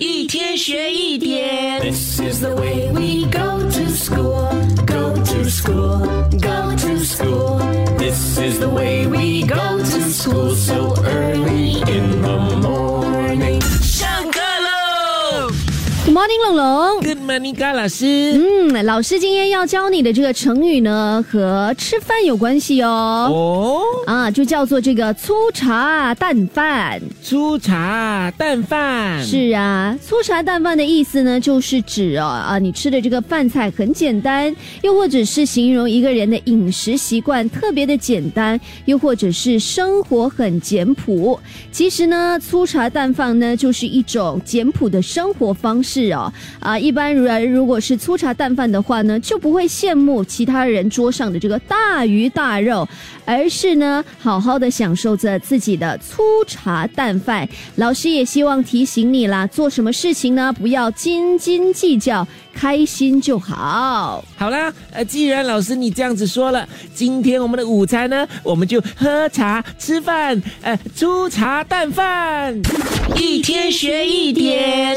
一天学一点。This is the way we go to school, go to school, go to school. This is the way we go to school so early in the morning. 上课喽 Good morning，龙龙。！Good morning，高老师。嗯，老师今天要教你的这个成语呢，和吃饭有关系哦。哦，啊，就叫做这个粗茶淡饭。粗茶淡饭。是啊，粗茶淡饭的意思呢，就是指哦啊，你吃的这个饭菜很简单，又或者是形容一个人的饮食习惯特别的简单，又或者是生活很简朴。其实呢，粗茶淡饭呢，就是一种简朴的生活方式哦。啊，一般人如果是粗茶淡饭的话呢，就不会羡慕其他人桌上的这个大鱼大肉，而是呢，好好的享受着自己的粗茶淡饭。老师也希望提醒你啦，做什么事情呢，不要斤斤计较，开心就好。好啦，呃，既然老师你这样子说了，今天我们的午餐呢，我们就喝茶吃饭，呃，粗茶淡饭，一天学一点。